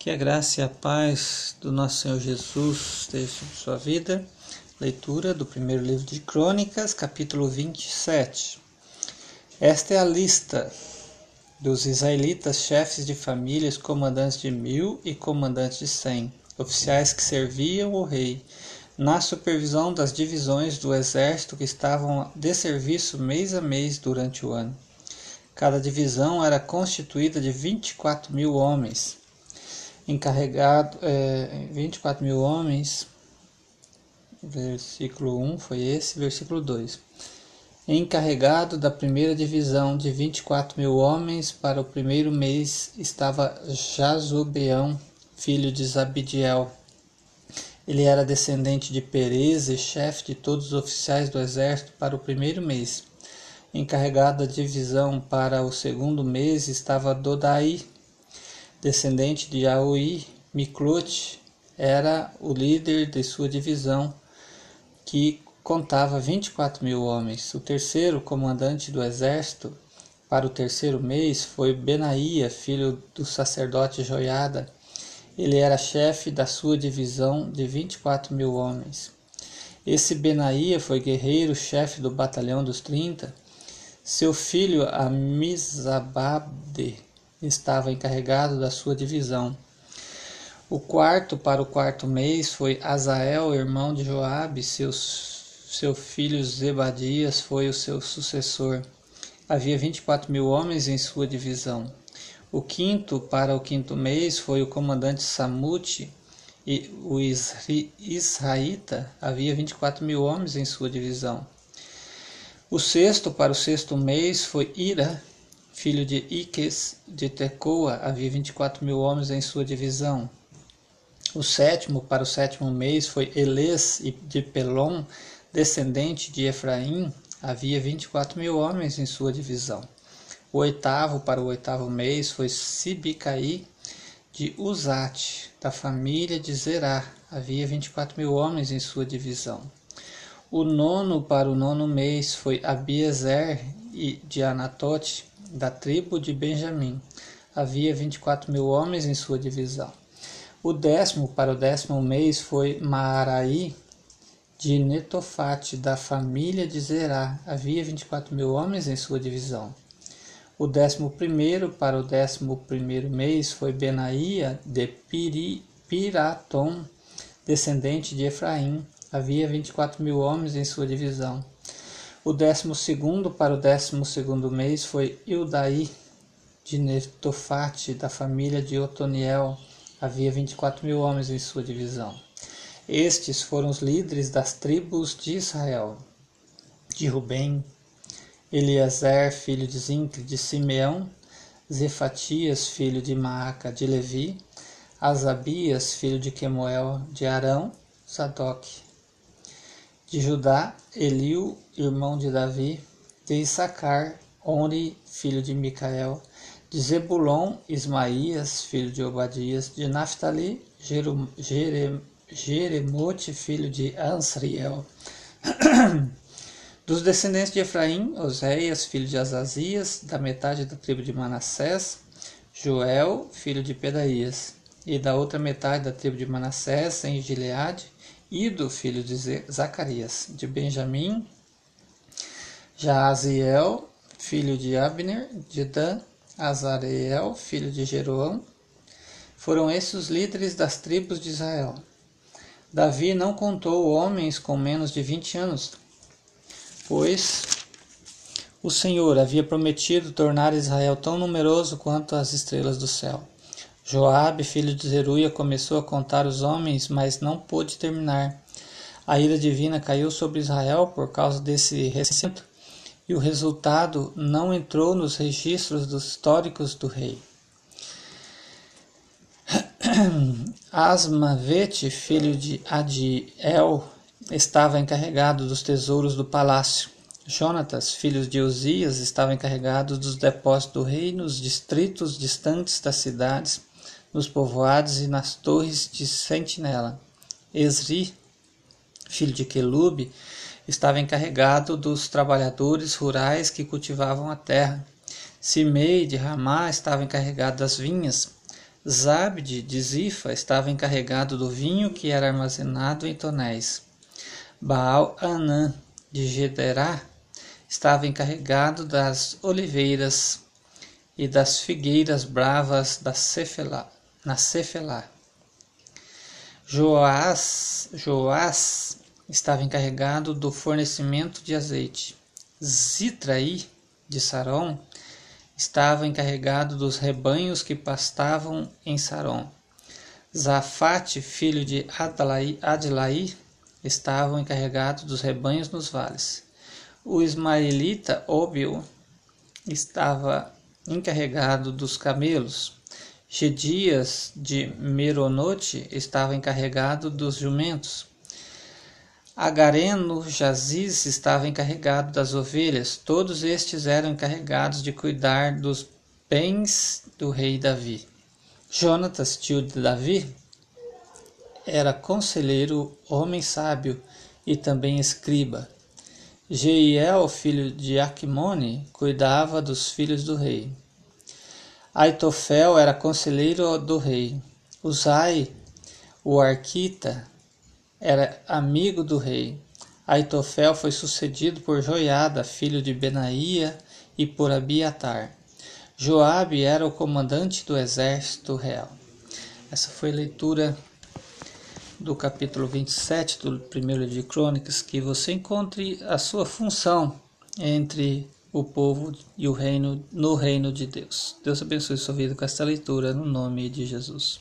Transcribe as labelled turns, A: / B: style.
A: Que a graça e a paz do nosso Senhor Jesus esteja sobre sua vida. Leitura do primeiro livro de Crônicas, capítulo 27. Esta é a lista dos israelitas, chefes de famílias, comandantes de mil e comandantes de cem, oficiais que serviam o rei, na supervisão das divisões do exército que estavam de serviço mês a mês durante o ano. Cada divisão era constituída de 24 mil homens encarregado, é, 24 mil homens, versículo 1 foi esse, versículo 2. Encarregado da primeira divisão de 24 mil homens para o primeiro mês estava Jazobeão, filho de Zabidiel. Ele era descendente de Perez e chefe de todos os oficiais do exército para o primeiro mês. Encarregado da divisão para o segundo mês estava Dodai, descendente de Aui, Miklut era o líder de sua divisão, que contava 24 mil homens. O terceiro comandante do exército para o terceiro mês foi Benaía, filho do sacerdote Joiada. Ele era chefe da sua divisão de 24 mil homens. Esse Benaía foi guerreiro, chefe do batalhão dos 30. Seu filho Amizabade estava encarregado da sua divisão. O quarto para o quarto mês foi Azael, irmão de Joabe, seus, seu filho Zebadias foi o seu sucessor. Havia vinte e quatro mil homens em sua divisão. O quinto para o quinto mês foi o comandante Samute, e o Israelita havia vinte e quatro mil homens em sua divisão. O sexto para o sexto mês foi Ira, filho de Iques de Tecoa, havia 24 mil homens em sua divisão. O sétimo, para o sétimo mês, foi Eles de Pelon, descendente de Efraim, havia 24 mil homens em sua divisão. O oitavo, para o oitavo mês, foi Sibicaí de Uzate, da família de Zerá, havia 24 mil homens em sua divisão. O nono, para o nono mês, foi Abiezer de Anatote, da tribo de Benjamim. Havia 24 mil homens em sua divisão. O décimo para o décimo mês foi Maaraí de Netofate, da família de Zerá. Havia 24 mil homens em sua divisão. O décimo primeiro para o décimo primeiro mês foi Benaía de Piri, Piratom, descendente de Efraim. Havia 24 mil homens em sua divisão. O décimo segundo para o décimo segundo mês foi Ildaí de Netofate, da família de Otoniel. Havia 24 mil homens em sua divisão. Estes foram os líderes das tribos de Israel. De Rubem, Eliezer, filho de Zincle, de Simeão, Zefatias, filho de Maaca, de Levi, Asabias, filho de Quemuel, de Arão, Sadoc, de Judá, Eliu, irmão de Davi, de Issacar, Oni, filho de Micael, de Zebulon, Ismaías, filho de Obadias, de Naphtali, Jeremote, filho de Ansriel. Dos descendentes de Efraim, Oséias, filho de Azazias, da metade da tribo de Manassés, Joel, filho de Pedaías, e da outra metade da tribo de Manassés, em Gileade, Ido, filho de Zacarias, de Benjamim, Jaaziel, filho de Abner, de Dan, Azareel, filho de Jeroão, foram esses os líderes das tribos de Israel. Davi não contou homens com menos de vinte anos, pois o Senhor havia prometido tornar Israel tão numeroso quanto as estrelas do céu. Joabe, filho de Zeruia, começou a contar os homens, mas não pôde terminar. A ira divina caiu sobre Israel por causa desse recinto, e o resultado não entrou nos registros históricos do rei. Asmavete, filho de Adiel, estava encarregado dos tesouros do palácio. Jonatas, filho de Uzias, estava encarregado dos depósitos do rei nos distritos distantes das cidades nos povoados e nas torres de sentinela. Esri, filho de Quelube, estava encarregado dos trabalhadores rurais que cultivavam a terra. Simei de Ramá estava encarregado das vinhas. Zabde de Zifa estava encarregado do vinho que era armazenado em tonéis. Baal Anã de Gederá estava encarregado das oliveiras e das figueiras bravas da Cefelá, na Cefelá. Joás, Joás estava encarregado do fornecimento de azeite. Zitraí de Saron estava encarregado dos rebanhos que pastavam em Saron. Zafate, filho de Adlaí, estava encarregado dos rebanhos nos vales. O ismaelita Óbio estava encarregado dos camelos. Gedias de Meronote estava encarregado dos jumentos. Agareno Jaziz estava encarregado das ovelhas. Todos estes eram encarregados de cuidar dos bens do rei Davi. Jonatas, tio de Davi, era conselheiro, homem sábio e também escriba. Jeiel, filho de Acmone, cuidava dos filhos do rei. Aitofel era conselheiro do rei. Uzai, o arquita, era amigo do rei. Aitofel foi sucedido por Joiada, filho de Benaía, e por Abiatar. Joabe era o comandante do exército real. Essa foi a leitura do capítulo 27 do primeiro livro de Crônicas, que você encontre a sua função entre o povo e o reino no reino de Deus. Deus abençoe sua vida com esta leitura no nome de Jesus.